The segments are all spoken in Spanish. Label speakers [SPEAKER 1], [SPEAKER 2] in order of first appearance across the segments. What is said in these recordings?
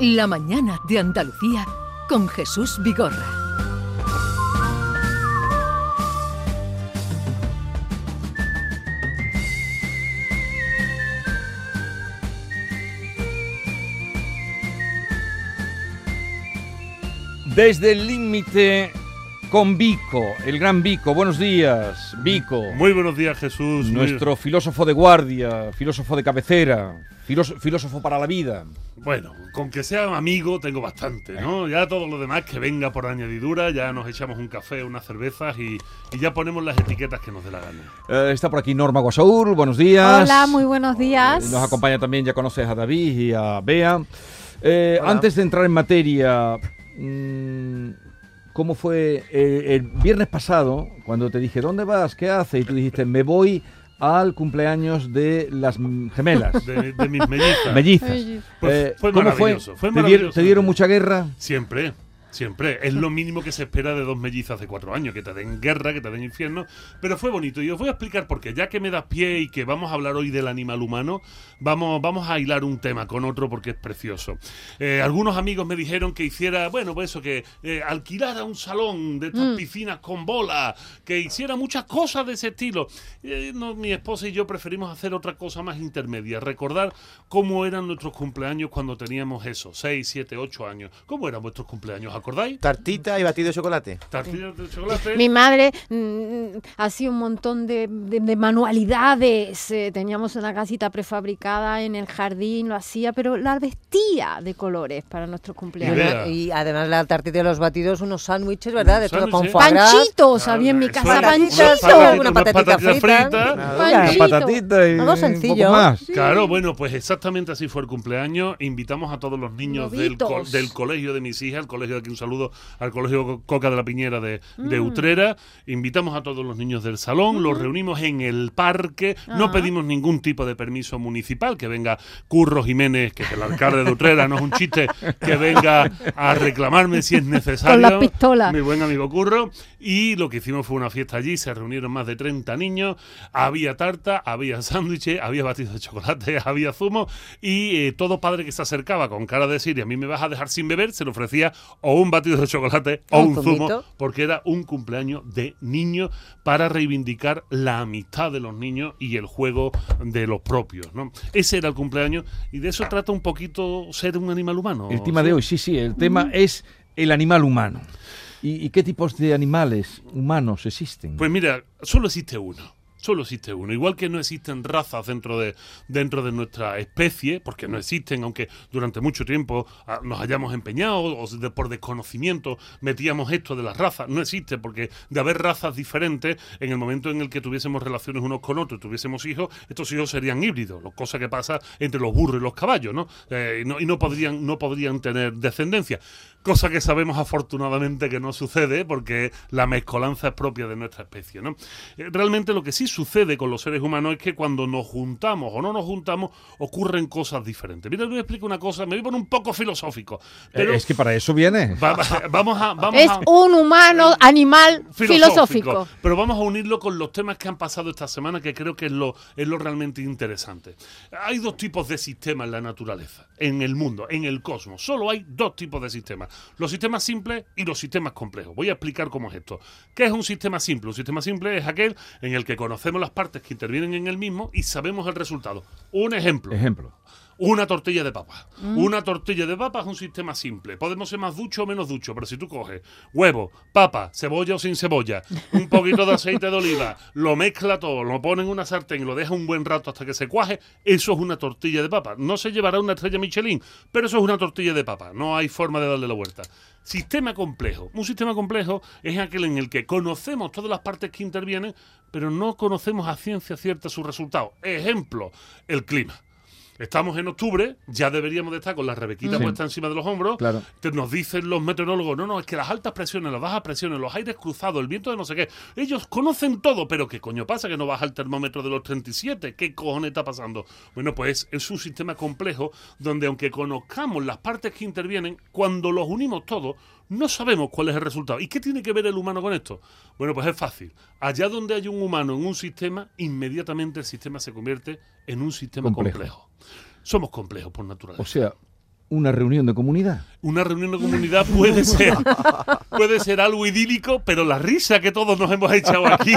[SPEAKER 1] La mañana de Andalucía con Jesús Vigorra.
[SPEAKER 2] Desde el límite con Vico, el gran Vico. Buenos días, Vico.
[SPEAKER 3] Muy buenos días, Jesús. Muy-
[SPEAKER 2] Nuestro filósofo de guardia, filósofo de cabecera, filós- filósofo para la vida.
[SPEAKER 3] Bueno, con que sea amigo tengo bastante, ¿no? Ya todo lo demás que venga por añadidura, ya nos echamos un café, unas cervezas y, y ya ponemos las etiquetas que nos dé la gana.
[SPEAKER 2] Eh, está por aquí Norma Guasaúl, buenos días.
[SPEAKER 4] Hola, muy buenos días.
[SPEAKER 2] Eh, Nos acompaña también, ya conoces a David y a Bea. Eh, antes de entrar en materia, mm, ¿cómo fue eh, el viernes pasado cuando te dije, ¿dónde vas? ¿Qué haces? Y tú dijiste, me voy al cumpleaños de las mm, gemelas,
[SPEAKER 3] De, de mis mellizas.
[SPEAKER 2] mellizas.
[SPEAKER 3] Pues
[SPEAKER 2] Eh,
[SPEAKER 3] fue
[SPEAKER 2] ¿Cómo fue?
[SPEAKER 3] maravilloso, fue
[SPEAKER 2] ¿Te, dieron,
[SPEAKER 3] maravilloso.
[SPEAKER 2] te dieron mucha guerra?
[SPEAKER 3] Siempre, siempre. Es lo mínimo que se espera de dos mellizas de cuatro años, que te den guerra, que te den infierno. Pero fue bonito y os voy a explicar por qué. Ya que me das pie y que vamos a hablar hoy del animal humano, vamos, vamos a hilar un tema con otro porque es precioso. Eh, algunos amigos me dijeron que hiciera, bueno, pues eso, que eh, alquilara un salón de estas piscinas con bola, que hiciera muchas cosas de ese estilo. Eh, no, mi esposa y yo preferimos hacer otra cosa más intermedia, recordar cómo eran nuestros cumpleaños cuando teníamos eso, 6, 7, 8 años. ¿Cómo eran vuestros cumpleaños? ¿Acordáis?
[SPEAKER 5] Tartita y batido de chocolate.
[SPEAKER 3] Tartillas de chocolate.
[SPEAKER 4] Mi madre mm, hacía un montón de, de- de manualidades. eh, teníamos una casita prefabricada en el jardín, lo hacía, pero la vestía de colores para nuestros
[SPEAKER 5] Y,
[SPEAKER 4] cumpleaños.
[SPEAKER 5] una- y además la tartita de los batidos, unos sándwiches, ¿verdad? De todo con.
[SPEAKER 4] Panchitos, había en mi casa
[SPEAKER 5] panchitos, una patatita frita.
[SPEAKER 2] patatita y
[SPEAKER 5] Algo
[SPEAKER 2] un
[SPEAKER 5] sencillo.
[SPEAKER 2] poco más.
[SPEAKER 3] Claro, bueno, pues exactamente así fue el cumpleaños. Invitamos a todos los niños del, co-
[SPEAKER 4] Globitos.
[SPEAKER 3] del colegio de mis hijas, al colegio de aquí un saludo al colegio Co- Coca de la Piñera de,
[SPEAKER 4] Mm.
[SPEAKER 3] de Utrera. Invitamos a todos los niños del salón, los reunimos en el parque. No pedimos ningún tipo de permiso municipal, que venga Curro Jiménez, que es el alcalde de Utrera, no es un chiste, que venga a reclamarme si es necesario.
[SPEAKER 4] Con las pistolas.
[SPEAKER 3] Mi buen amigo Curro. Y lo que hicimos fue una fiesta allí, se reunieron más de 30 niños, había tarta, había sándwiches, había batidos de chocolate, había zumo y eh, todo padre que se acercaba con cara de decir, "Y a mí me vas a dejar sin beber, se le ofrecía o un batido de chocolate o
[SPEAKER 5] Un
[SPEAKER 3] un zumo, porque era un cumpleaños de niños para reivindicar la amistad de los niños y el juego de los propios. ¿no? Ese era el cumpleaños y de eso trata un poquito ser un animal humano.
[SPEAKER 2] El tema de hoy, sí, sí, el tema es el animal humano. ¿Y, y qué tipos de animales humanos existen?
[SPEAKER 3] Pues mira, solo existe uno. Solo existe uno. Igual que no existen razas dentro de, dentro de nuestra especie, porque no existen, aunque durante mucho tiempo ah, nos hayamos empeñado o por desconocimiento metíamos esto de las razas. No existe, porque de haber razas diferentes, en el momento en el que tuviésemos relaciones unos con otros, tuviésemos hijos, estos hijos serían híbridos, cosa que pasa entre los burros y los caballos, ¿no? Eh, y no, y no podrían, no podrían tener descendencia. Cosa que sabemos afortunadamente que no sucede porque la mezcolanza es propia de nuestra especie. ¿no? Eh, Realmente lo que sí sucede con los seres humanos es que cuando nos juntamos o no nos juntamos ocurren cosas diferentes. Mira, te voy a explicar una cosa, me voy a poner un poco filosófico. Pero
[SPEAKER 2] Eh, es que para eso viene.
[SPEAKER 3] va- va- vamos a... Vamos
[SPEAKER 4] Es
[SPEAKER 3] a
[SPEAKER 4] un humano, animal filosófico.
[SPEAKER 3] Pero vamos a unirlo con los temas que han pasado esta semana, que creo que es lo, es lo realmente interesante. Hay dos tipos de sistemas en la naturaleza, en el mundo, en el cosmos. Solo hay dos tipos de sistemas. Los sistemas simples y los sistemas complejos. Voy a explicar cómo es esto. ¿Qué es un sistema simple? Un sistema simple es aquel en el que conocemos las partes que intervienen en el mismo y sabemos el resultado. Un ejemplo.
[SPEAKER 2] Ejemplo.
[SPEAKER 3] Una tortilla de papa.
[SPEAKER 4] Mm.
[SPEAKER 3] Una tortilla de papa es un sistema simple. Podemos ser más ducho o menos ducho, pero si tú coges huevo, papa, cebolla o sin cebolla, un poquito de aceite de oliva, lo mezcla todo, lo pone en una sartén y lo deja un buen rato hasta que se cuaje, eso es una tortilla de papa. No se llevará una estrella Michelin, pero eso es una tortilla de papa. No hay forma de darle la vuelta. Sistema complejo. Un sistema complejo es aquel en el que conocemos todas las partes que intervienen, pero no conocemos a ciencia cierta su resultado. Ejemplo, el clima. Estamos en octubre, ya deberíamos de estar con la rebequita
[SPEAKER 2] Sí.
[SPEAKER 3] puesta encima de los hombros.
[SPEAKER 2] Claro.
[SPEAKER 3] Te- nos dicen los meteorólogos, no, no, es que las altas presiones, las bajas presiones, los aires cruzados, el viento de no sé qué, ellos conocen todo, pero ¿qué coño pasa? Que no baja el termómetro de los 37, ¿qué cojones está pasando? Bueno, pues es un sistema complejo donde aunque conozcamos las partes que intervienen, cuando los unimos todos, no sabemos cuál es el resultado. ¿Y qué tiene que ver el humano con esto? Bueno, pues es fácil. Allá donde hay un humano en un sistema, inmediatamente el sistema se convierte en un sistema
[SPEAKER 2] Complejo.
[SPEAKER 3] complejo. Somos complejos por naturaleza.
[SPEAKER 2] O sea, una reunión de comunidad.
[SPEAKER 3] Una reunión de comunidad puede ser, puede ser algo idílico, pero la risa que todos nos hemos echado aquí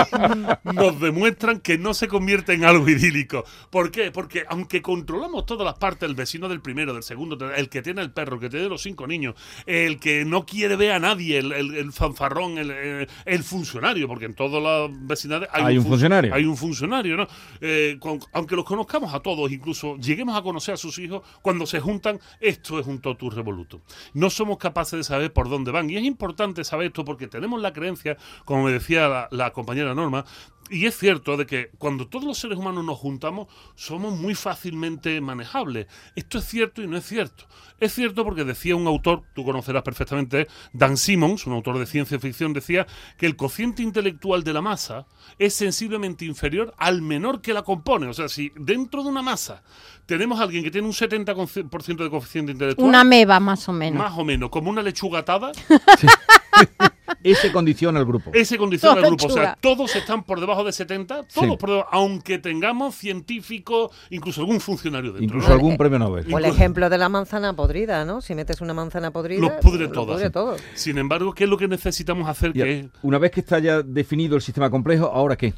[SPEAKER 3] nos demuestran que no se convierte en algo idílico. ¿Por qué? Porque aunque controlamos todas las partes, el vecino del primero, del segundo, el que tiene el perro, el que tiene los cinco niños, el que no quiere ver a nadie, el, el- el fanfarrón, el, funcionario, porque en todas las vecindades
[SPEAKER 2] Hay un
[SPEAKER 3] fun-
[SPEAKER 2] funcionario.
[SPEAKER 3] Hay un funcionario, ¿no? Eh, con- aunque los conozcamos a todos, incluso lleguemos a conocer a sus hijos, cuando se juntan, esto es un totus revolutum. No somos capaces de saber por dónde van. Y es importante saber esto porque tenemos la creencia, como me decía la, la compañera Norma, y es cierto de que cuando todos los seres humanos nos juntamos, somos muy fácilmente manejables. Esto es cierto y no es cierto. Es cierto porque decía un autor, tú conocerás perfectamente, Dan Simmons, un autor de ciencia ficción, decía que el cociente intelectual de la masa es sensiblemente inferior al menor que la compone. O sea, si dentro de una masa tenemos a alguien que tiene un 70% de coeficiente intelectual,
[SPEAKER 4] Una meba más o menos.
[SPEAKER 3] más o menos como una lechuga atada,
[SPEAKER 2] Ese condiciona al grupo.
[SPEAKER 3] ese condiciona al
[SPEAKER 4] Toda
[SPEAKER 3] grupo. O sea, todos están por debajo de 70, todos
[SPEAKER 2] Sí.
[SPEAKER 3] por debajo, aunque tengamos científicos, incluso algún funcionario dentro.
[SPEAKER 2] Incluso
[SPEAKER 3] ¿no?
[SPEAKER 2] algún premio Nobel.
[SPEAKER 5] O el ejemplo de la manzana podrida, ¿no? Si metes una manzana podrida,
[SPEAKER 3] Los pudre
[SPEAKER 5] lo
[SPEAKER 3] todas.
[SPEAKER 5] pudre todo.
[SPEAKER 3] Sin embargo, ¿qué es lo que necesitamos hacer?
[SPEAKER 2] Ya,
[SPEAKER 3] Que es-
[SPEAKER 2] Una vez que está ya definido el sistema complejo, ¿ahora qué?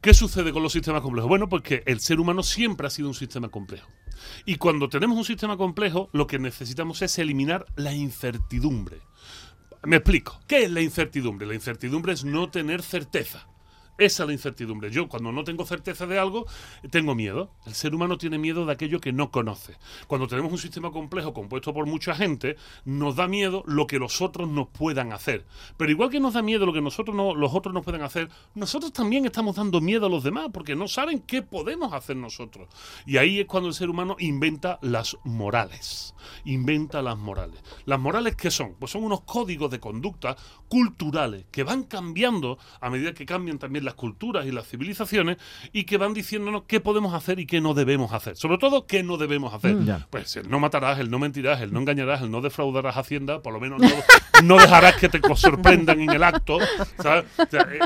[SPEAKER 3] ¿Qué sucede con los sistemas complejos? Bueno, pues que el ser humano siempre ha sido un sistema complejo. Y cuando tenemos un sistema complejo, lo que necesitamos es eliminar la incertidumbre. Me explico. ¿Qué es la incertidumbre? La incertidumbre es no tener certeza. Esa es la incertidumbre. Yo cuando no tengo certeza de algo, tengo miedo. El ser humano tiene miedo de aquello que no conoce. Cuando tenemos un sistema complejo compuesto por mucha gente, nos da miedo lo que los otros nos puedan hacer. Pero igual que nos da miedo lo que nosotros no- los otros nos pueden hacer, nosotros también estamos dando miedo a los demás porque no saben qué podemos hacer nosotros. Y ahí es cuando el ser humano inventa las morales. Inventa las morales. ¿Las morales qué son? Pues son unos códigos de conducta culturales que van cambiando a medida que cambian también las culturas y las civilizaciones y que van diciéndonos qué podemos hacer y qué no debemos hacer. Sobre todo, qué no debemos hacer.
[SPEAKER 2] Mm.
[SPEAKER 3] Pues el no matarás, el no mentirás, el no engañarás, el no defraudarás Hacienda, por lo menos no, no dejarás que te sorprendan en el acto. ¿sabes? O sea, eh,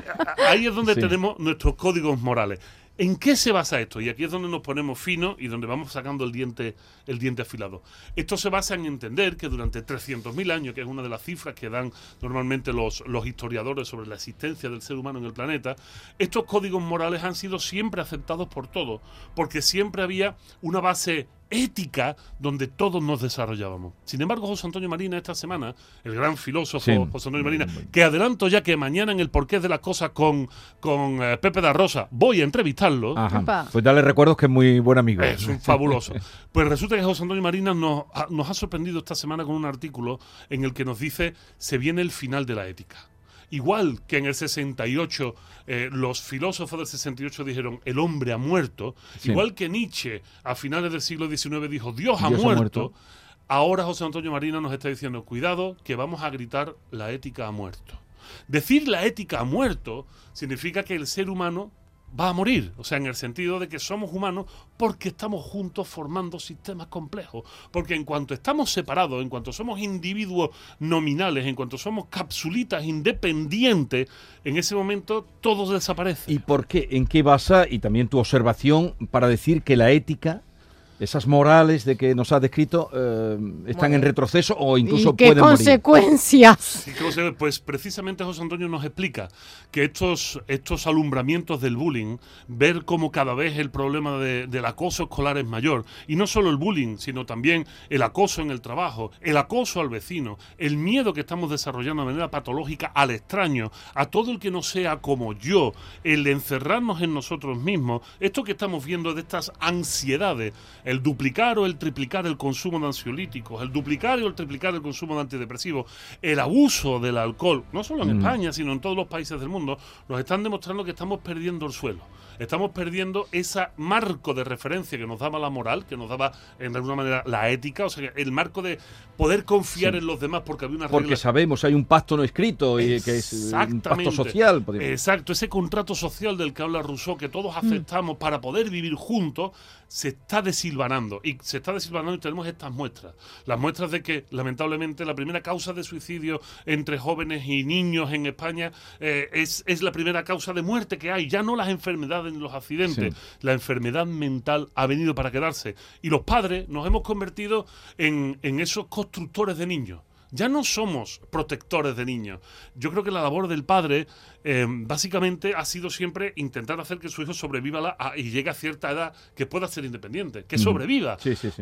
[SPEAKER 3] ahí es donde
[SPEAKER 2] Sí.
[SPEAKER 3] tenemos nuestros códigos morales. ¿En qué se basa esto? Y aquí es donde nos ponemos finos y donde vamos sacando el diente, el diente afilado. Esto se basa en entender que durante 300.000 años, que es una de las cifras que dan normalmente los, los historiadores sobre la existencia del ser humano en el planeta, estos códigos morales han sido siempre aceptados por todos, porque siempre había una base ética donde todos nos desarrollábamos. Sin embargo, José Antonio Marina esta semana, el gran filósofo
[SPEAKER 2] Sí.
[SPEAKER 3] José Antonio Marina, que adelanto ya que mañana en el porqué de las cosas con, con eh, Pepe da Rosa voy a entrevistarlo.
[SPEAKER 2] Pues dale recuerdos que es muy buen amigo.
[SPEAKER 3] Es un fabuloso. Pues resulta que José Antonio Marina nos ha, nos ha sorprendido esta semana con un artículo en el que nos dice se viene el final de la ética. Igual que en el 68 eh, los filósofos del 68 dijeron el hombre ha muerto,
[SPEAKER 2] Sí.
[SPEAKER 3] igual que Nietzsche a finales del siglo XIX dijo Dios, ha,
[SPEAKER 2] Dios ha
[SPEAKER 3] muerto,
[SPEAKER 2] muerto.
[SPEAKER 3] ahora José Antonio Marina nos está diciendo cuidado que vamos a gritar la ética ha muerto. Decir la ética ha muerto significa que el ser humano va a morir, o sea, en el sentido de que somos humanos porque estamos juntos formando sistemas complejos, porque en cuanto estamos separados, en cuanto somos individuos nominales, en cuanto somos capsulitas independientes, en ese momento todo desaparece.
[SPEAKER 2] ¿Y por qué? ¿En qué basa? Y también tu observación para decir que la ética, esas morales de que nos has descrito, eh, están en retroceso o incluso
[SPEAKER 4] ¿Y qué
[SPEAKER 2] pueden morir.
[SPEAKER 4] consecuencias?
[SPEAKER 3] Pues precisamente José Antonio nos explica que estos, estos alumbramientos del bullying, ver cómo cada vez el problema de- del acoso escolar es mayor, y no solo el bullying, sino también el acoso en el trabajo, el acoso al vecino, el miedo que estamos desarrollando de manera patológica al extraño, a todo el que no sea como yo, el encerrarnos en nosotros mismos, esto que estamos viendo de estas ansiedades, el duplicar o el triplicar el consumo de ansiolíticos, el duplicar o el triplicar el consumo de antidepresivos, el abuso del alcohol, no solo en
[SPEAKER 2] Mm.
[SPEAKER 3] España, sino en todos los países del mundo, nos están demostrando que estamos perdiendo el suelo. Estamos perdiendo ese marco de referencia que nos daba la moral, que nos daba en alguna manera la ética, o sea, el marco de poder confiar
[SPEAKER 2] Sí.
[SPEAKER 3] en los demás porque había una
[SPEAKER 2] Porque
[SPEAKER 3] regla
[SPEAKER 2] sabemos, hay un pacto no escrito y que es eh, un pacto social.
[SPEAKER 3] Exacto, ese contrato social del que habla Rousseau que todos aceptamos para poder vivir juntos, se está desilvanando y se está desilvanando y tenemos estas muestras. Las muestras de que lamentablemente la primera causa de suicidio entre jóvenes y niños en España eh, es, es, la primera causa de muerte que hay, ya no las enfermedades ni los accidentes, la enfermedad mental ha venido para quedarse y los padres nos hemos convertido en, en esos constructores de niños. Ya no somos protectores de niños. Yo creo que la labor del padre eh, básicamente ha sido siempre intentar hacer que su hijo sobreviva la, y llegue a cierta edad que pueda ser independiente, que sobreviva.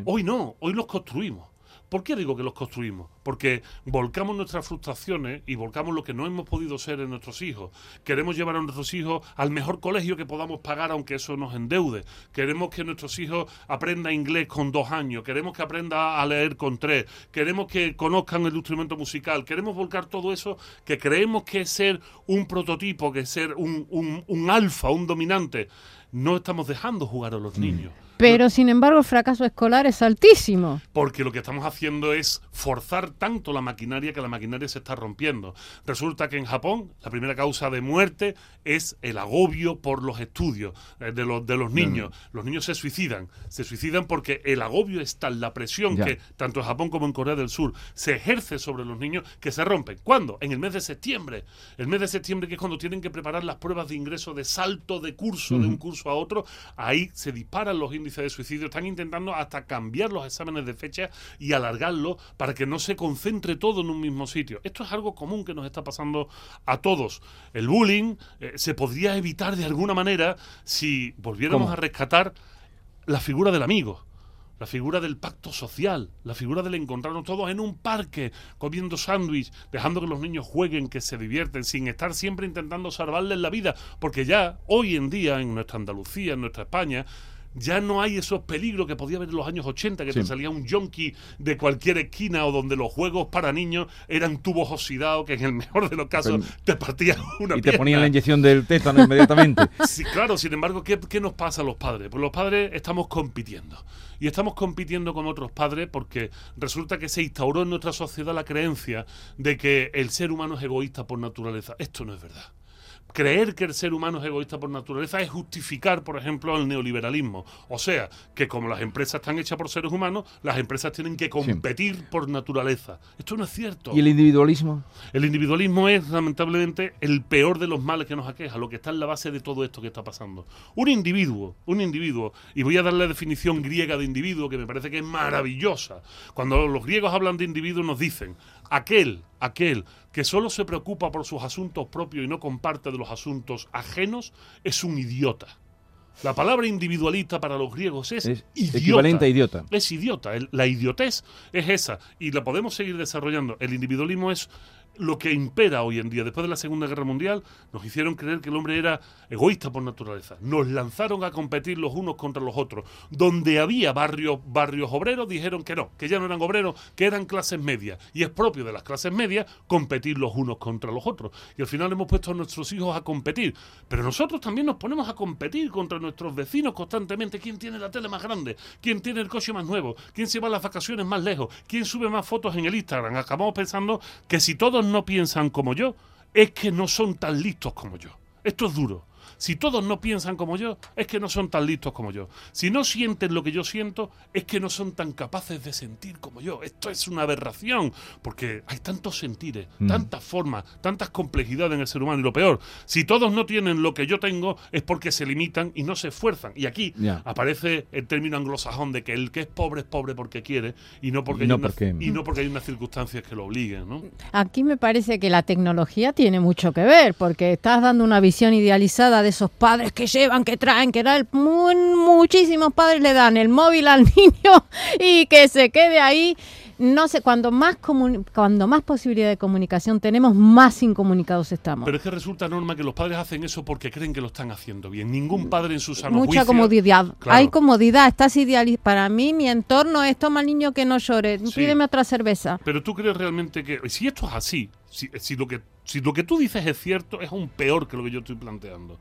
[SPEAKER 3] Hoy no, hoy los construimos. ¿Por qué digo que los construimos? Porque volcamos nuestras frustraciones y volcamos lo que no hemos podido ser en nuestros hijos. Queremos llevar a nuestros hijos al mejor colegio que podamos pagar, aunque eso nos endeude. Queremos que nuestros hijos aprendan inglés con dos años. Queremos que aprenda a leer con tres. Queremos que conozcan el instrumento musical. Queremos volcar todo eso que creemos que es ser un prototipo, que es ser un, un alfa, un dominante. No estamos dejando jugar a los mm. niños.
[SPEAKER 4] Pero sin embargo el fracaso escolar es altísimo.
[SPEAKER 3] Porque lo que estamos haciendo es forzar tanto la maquinaria que la maquinaria se está rompiendo. Resulta que en Japón la primera causa de muerte es el agobio por los estudios eh, de los, de los niños. Los niños se suicidan. Se suicidan porque el agobio está en la presión que tanto en Japón como en Corea del Sur se ejerce sobre los niños que se rompen. ¿Cuándo? En el mes de septiembre. El mes de septiembre que es cuando tienen que preparar las pruebas de ingreso de salto de curso de un curso a otro. Ahí se disparan los índice de suicidio, están intentando hasta cambiar los exámenes de fecha y alargarlo para que no se concentre todo en un mismo sitio. Esto es algo común que nos está pasando a todos. El bullying eh, se podría evitar de alguna manera si volviéramos a rescatar la figura del amigo la figura del pacto social, la figura del encontrarnos todos en un parque, comiendo sándwich, dejando que los niños jueguen, que se divierten, sin estar siempre intentando salvarles la vida, porque ya hoy en día en nuestra Andalucía, en nuestra España, ya no hay esos peligros que podía haber en los años 80, que te salía un yonki de cualquier esquina o donde los juegos para niños eran tubos oxidados que en el mejor de los casos te partían una
[SPEAKER 2] Y te ponían la inyección del tétano inmediatamente.
[SPEAKER 3] sí, claro, sin embargo, ¿qué, ¿qué nos pasa a los padres? Pues los padres estamos compitiendo. Y estamos compitiendo con otros padres porque resulta que se instauró en nuestra sociedad la creencia de que el ser humano es egoísta por naturaleza. Esto no es verdad creer que el ser humano es egoísta por naturaleza es justificar, por ejemplo, el neoliberalismo. O sea, que como las empresas están hechas por seres humanos, las empresas tienen que competir por naturaleza. Esto no es cierto.
[SPEAKER 2] ¿Y el individualismo?
[SPEAKER 3] El individualismo es, lamentablemente, el peor de los males que nos aqueja, lo que está en la base de todo esto que está pasando. Un individuo, un individuo, y voy a dar la definición griega de individuo que me parece que es maravillosa. Cuando los griegos hablan de individuo nos dicen, aquel, aquel que solo se preocupa por sus asuntos propios y no comparte de los asuntos ajenos, es un idiota. La palabra individualista para los griegos es, idiota.
[SPEAKER 2] equivalente a idiota.
[SPEAKER 3] Es idiota. La idiotez es esa. Y la podemos seguir desarrollando. El individualismo es lo que impera hoy en día. Después de la Segunda Guerra Mundial nos hicieron creer que el hombre era egoísta por naturaleza. Nos lanzaron a competir los unos contra los otros. Donde había barrios, barrios obreros dijeron que no, que ya no eran obreros, que eran clases medias. Y es propio de las clases medias competir los unos contra los otros. Y al final hemos puesto a nuestros hijos a competir. Pero nosotros también nos ponemos a competir contra nuestros vecinos constantemente. ¿Quién tiene la tele más grande? ¿Quién tiene el coche más nuevo? ¿Quién se va a las vacaciones más lejos? ¿Quién sube más fotos en el Instagram? Acabamos pensando que si todos no piensan como yo, es que no son tan listos como yo. Esto es duro. Si todos no piensan como yo, es que no son tan listos como yo. Si no sienten lo que yo siento, es que no son tan capaces de sentir como yo. Esto es una aberración, porque hay tantos sentires, mm. tantas formas, tantas complejidades en el ser humano. Y lo peor, si todos no tienen lo que yo tengo, es porque se limitan y no se esfuerzan. Y aquí aparece el término anglosajón de que el que es pobre es pobre porque quiere y no porque, hay, y no porque hay unas circunstancias que lo obliguen. ¿no?
[SPEAKER 4] Aquí me parece que la tecnología tiene mucho que ver, porque estás dando una visión idealizada de esos padres que llevan, que traen, que dan, muchísimos padres le dan el móvil al niño y que se quede ahí. No sé, cuando más cuando más posibilidad de comunicación tenemos, más incomunicados estamos.
[SPEAKER 3] Pero es que resulta norma que los padres hacen eso porque creen que lo están haciendo bien. Ningún padre en su sano
[SPEAKER 4] Mucha comodidad. Hay comodidad, estás idealizado. Para mí, mi entorno es toma al niño que no llore, pídeme otra cerveza.
[SPEAKER 3] Pero tú crees realmente que si esto es así, si, si, lo que si lo que tú dices es cierto, es aún peor que lo que yo estoy planteando.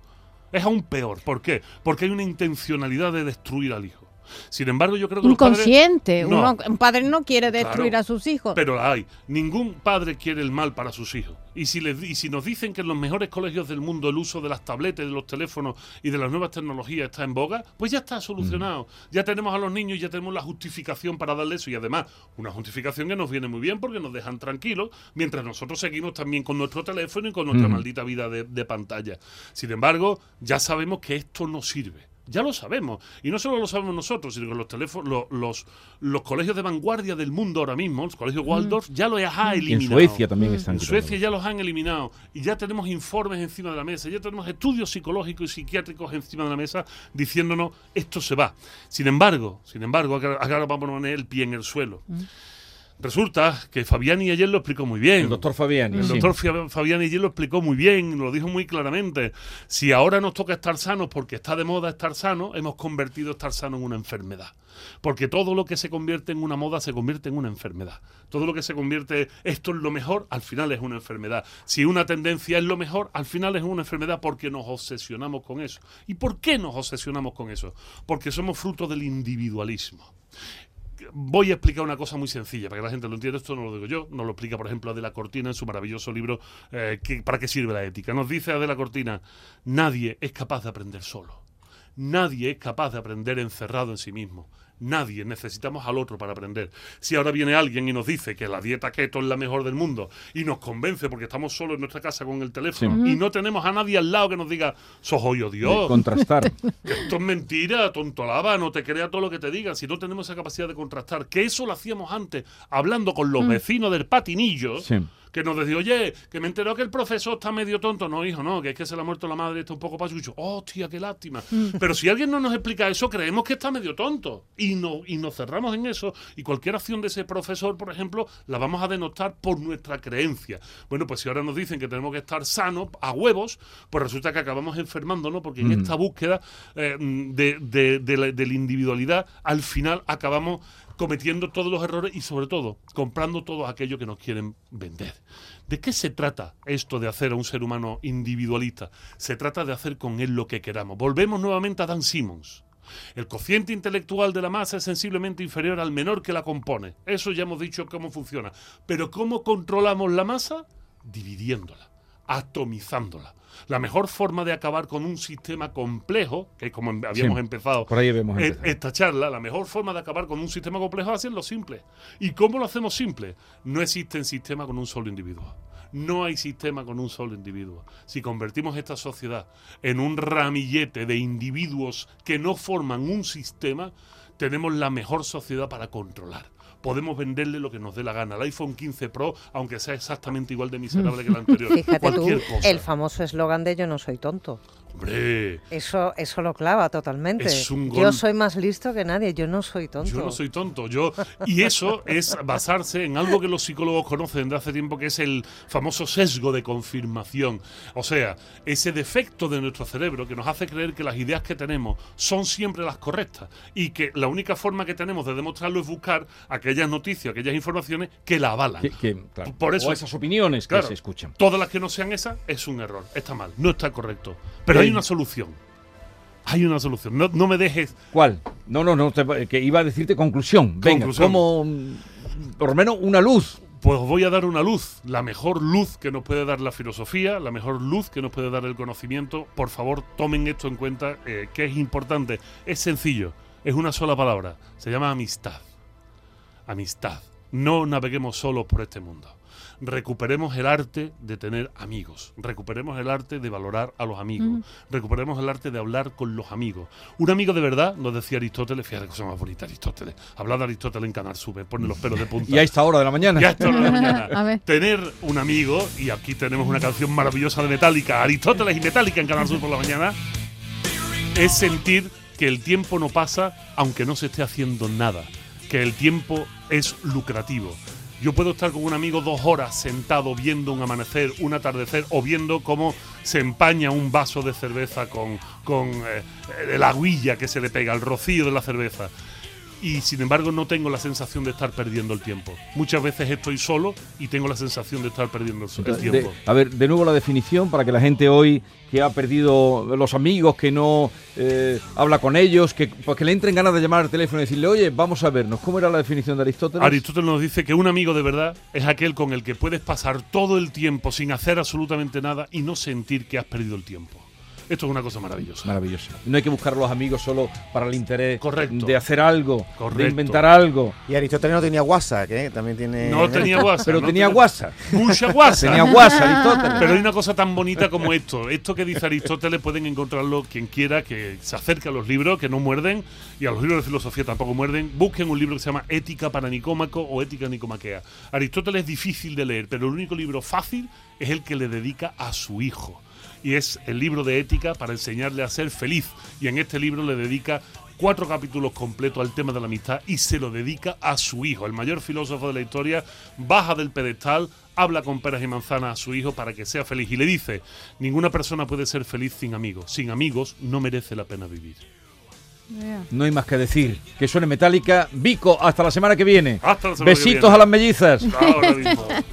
[SPEAKER 3] Es aún peor. ¿Por qué? Porque hay una intencionalidad de destruir al hijo. Sin embargo, yo creo que los padres-
[SPEAKER 4] Inconsciente.
[SPEAKER 3] No.
[SPEAKER 4] Uno- un padre no quiere destruir
[SPEAKER 3] Claro.
[SPEAKER 4] a sus hijos.
[SPEAKER 3] Pero la hay. Ningún padre quiere el mal para sus hijos. Y si, les, y si nos dicen que en los mejores colegios del mundo el uso de las tabletas, de los teléfonos y de las nuevas tecnologías está en boga, pues ya está solucionado. Ya tenemos a los niños, ya tenemos la justificación para darle eso. Y además, una justificación que nos viene muy bien porque nos dejan tranquilos, mientras nosotros seguimos también con nuestro teléfono y con nuestra maldita vida de, de pantalla. Sin embargo, ya sabemos que esto no sirve. Ya lo sabemos. Y no solo lo sabemos nosotros, sino que los teléfonos, los, los, los colegios de vanguardia del mundo ahora mismo, los colegios Waldorf, ya lo ha
[SPEAKER 2] Y en
[SPEAKER 3] eliminado.
[SPEAKER 2] Suecia también están
[SPEAKER 3] En. Suecia ya los han eliminado y ya tenemos informes encima de la mesa, ya tenemos estudios psicológicos y psiquiátricos encima de la mesa diciéndonos esto se va. Sin embargo, sin embargo, acá acá vamos a poner el pie en el suelo. Resulta que Fabiani ayer lo explicó muy bien.
[SPEAKER 2] El doctor Fabiani.
[SPEAKER 3] El
[SPEAKER 2] sí.
[SPEAKER 3] doctor Fia- Fabiani ayer lo explicó muy bien, lo dijo muy claramente. Si ahora nos toca estar sanos porque está de moda estar sano, hemos convertido estar sano en una enfermedad. Porque todo lo que se convierte en una moda se convierte en una enfermedad. Todo lo que se convierte, esto es lo mejor, al final es una enfermedad. Si una tendencia es lo mejor, al final es una enfermedad porque nos obsesionamos con eso. ¿Y por qué nos obsesionamos con eso? Porque somos fruto del individualismo voy a explicar una cosa muy sencilla para que la gente lo entienda. Esto no lo digo yo, nos lo explica, por ejemplo, Adela Cortina en su maravilloso libro eh, ¿Para qué sirve la ética? Nos dice Adela Cortina: nadie es capaz de aprender solo. Nadie es capaz de aprender encerrado en sí mismo. Nadie, necesitamos al otro para aprender. Si ahora viene alguien y nos dice que la dieta keto es la mejor del mundo y nos convence porque estamos solos en nuestra casa con el teléfono y no tenemos a nadie al lado que nos diga, sos hoy
[SPEAKER 2] De
[SPEAKER 3] Dios,
[SPEAKER 2] Contrastar.
[SPEAKER 3] que esto es mentira, tontolaba, no te crea todo lo que te digan, si no tenemos esa capacidad de contrastar, que eso lo hacíamos antes, hablando con los vecinos del patinillo,
[SPEAKER 2] Sí.
[SPEAKER 3] Que nos decía, oye, que me enteró que el profesor está medio tonto. No, hijo, no, que es que se le ha muerto la madre está un poco pachucho. Oh, tía, qué lástima. Pero si alguien no nos explica eso, creemos que está medio tonto. Y, no, y nos cerramos en eso. Y cualquier acción de ese profesor, por ejemplo, la vamos a denotar por nuestra creencia. Bueno, pues si ahora nos dicen que tenemos que estar sanos, a huevos, pues resulta que acabamos enfermándonos, porque en esta búsqueda eh, de, de- de la, de la individualidad, al final acabamos cometiendo todos los errores y sobre todo comprando todo aquello que nos quieren vender. ¿De qué se trata esto de hacer a un ser humano individualista? Se trata de hacer con él lo que queramos. Volvemos nuevamente a Dan Simmons. El cociente intelectual de la masa es sensiblemente inferior al menor que la compone. Eso ya hemos dicho cómo funciona. Pero ¿cómo controlamos la masa? Dividiéndola, atomizándola. La mejor forma de acabar con un sistema complejo, que es como em- habíamos
[SPEAKER 2] Sí,
[SPEAKER 3] empezado
[SPEAKER 2] por ahí
[SPEAKER 3] e- esta charla, la mejor forma de acabar con un sistema complejo es hacerlo simple. ¿Y cómo lo hacemos simple? No existe sistema con un solo individuo. No hay sistema con un solo individuo. Si convertimos esta sociedad en un ramillete de individuos que no forman un sistema, tenemos la mejor sociedad para controlar. Podemos venderle lo que nos dé la gana. El iPhone 15 Pro, aunque sea exactamente igual de miserable que el anterior.
[SPEAKER 5] Fíjate tú,
[SPEAKER 3] cualquier cosa.
[SPEAKER 5] el famoso eslogan de yo no soy tonto.
[SPEAKER 3] Hombre,
[SPEAKER 5] Eso, eso lo clava totalmente.
[SPEAKER 3] Es un
[SPEAKER 5] Yo soy más listo que nadie, yo no soy tonto.
[SPEAKER 3] Yo no soy tonto, yo y eso es basarse en algo que los psicólogos conocen de hace tiempo que es el famoso sesgo de confirmación, o sea, ese defecto de nuestro cerebro que nos hace creer que las ideas que tenemos son siempre las correctas y que la única forma que tenemos de demostrarlo es buscar aquellas noticias, aquellas informaciones que la avalan.
[SPEAKER 2] Que- que, claro,
[SPEAKER 3] Por eso-
[SPEAKER 2] o esas opiniones
[SPEAKER 3] Claro,
[SPEAKER 2] que se escuchan.
[SPEAKER 3] Todas las que no sean esas es un error, está mal, no está correcto. Pero hay una solución. Hay una solución. No, no me dejes
[SPEAKER 2] ¿Cuál? No, no, no, te- que iba a decirte conclusión. Venga,
[SPEAKER 3] Conclusión.
[SPEAKER 2] como por lo menos una luz.
[SPEAKER 3] Pues os voy a dar una luz, la mejor luz que nos puede dar la filosofía, la mejor luz que nos puede dar el conocimiento. Por favor, tomen esto en cuenta, eh, que es importante. Es sencillo, es una sola palabra. Se llama amistad. Amistad. No naveguemos solos por este mundo. Recuperemos el arte de tener amigos. Recuperemos el arte de valorar a los amigos. Recuperemos el arte de hablar con los amigos. Un amigo de verdad, nos decía Aristóteles, fíjate cosa más bonita Aristóteles. Hablar de Aristóteles en Canal Sube, pone los pelos de punta.
[SPEAKER 2] Y a esta hora de la mañana.
[SPEAKER 3] Ya está la mañana.
[SPEAKER 4] A ver.
[SPEAKER 3] Tener un amigo, y aquí tenemos una canción maravillosa de Metallica, Aristóteles y Metallica en Canal Sur por la mañana, es sentir que el tiempo no pasa aunque no se esté haciendo nada, que el tiempo es lucrativo. Yo puedo estar con un amigo dos horas sentado viendo un amanecer, un atardecer o viendo cómo se empaña un vaso de cerveza con, con eh, el aguilla que se le pega, el rocío de la cerveza y sin embargo no tengo la sensación de estar perdiendo el tiempo. Muchas veces estoy solo y tengo la sensación de estar perdiendo el
[SPEAKER 2] De-
[SPEAKER 3] tiempo.
[SPEAKER 2] a ver, de nuevo la definición para que la gente hoy que ha perdido los amigos, que no eh, habla con ellos, que, pues que le entren ganas de llamar al teléfono y decirle, oye, vamos a vernos. ¿Cómo era la definición de Aristóteles?
[SPEAKER 3] Aristóteles nos dice que un amigo de verdad es aquel con el que puedes pasar todo el tiempo sin hacer absolutamente nada y no sentir que has perdido el tiempo. Esto es una cosa maravillosa.
[SPEAKER 2] Maravilloso. No hay que buscar a los amigos solo para el interés
[SPEAKER 3] Correcto.
[SPEAKER 2] de hacer algo, de
[SPEAKER 3] Correcto.
[SPEAKER 2] inventar algo.
[SPEAKER 6] Y Aristóteles no tenía WhatsApp, que también tiene.
[SPEAKER 3] No tenía WhatsApp.
[SPEAKER 2] Pero
[SPEAKER 3] no
[SPEAKER 2] tenía WhatsApp.
[SPEAKER 3] Mucha WhatsApp.
[SPEAKER 2] Tenía WhatsApp, Aristóteles.
[SPEAKER 3] Pero hay una cosa tan bonita como esto. Esto que dice Aristóteles pueden encontrarlo quien quiera que se acerque a los libros, que no muerden, y a los libros de filosofía tampoco muerden. Busquen un libro que se llama Ética para Nicómaco o Ética Nicomaquea. Aristóteles es difícil de leer, pero el único libro fácil es el que le dedica a su hijo. Y es el libro de ética para enseñarle a ser feliz. Y en este libro le dedica cuatro capítulos completos al tema de la amistad y se lo dedica a su hijo, el mayor filósofo de la historia, baja del pedestal, habla con peras y manzanas a su hijo para que sea feliz y le dice, ninguna persona puede ser feliz sin amigos, sin amigos no merece la pena vivir.
[SPEAKER 2] No hay más que decir. Que suene metálica. Vico, hasta la semana que viene.
[SPEAKER 3] Hasta la semana que
[SPEAKER 2] Besitos
[SPEAKER 3] viene.
[SPEAKER 2] a las mellizas.
[SPEAKER 3] Ahora mismo.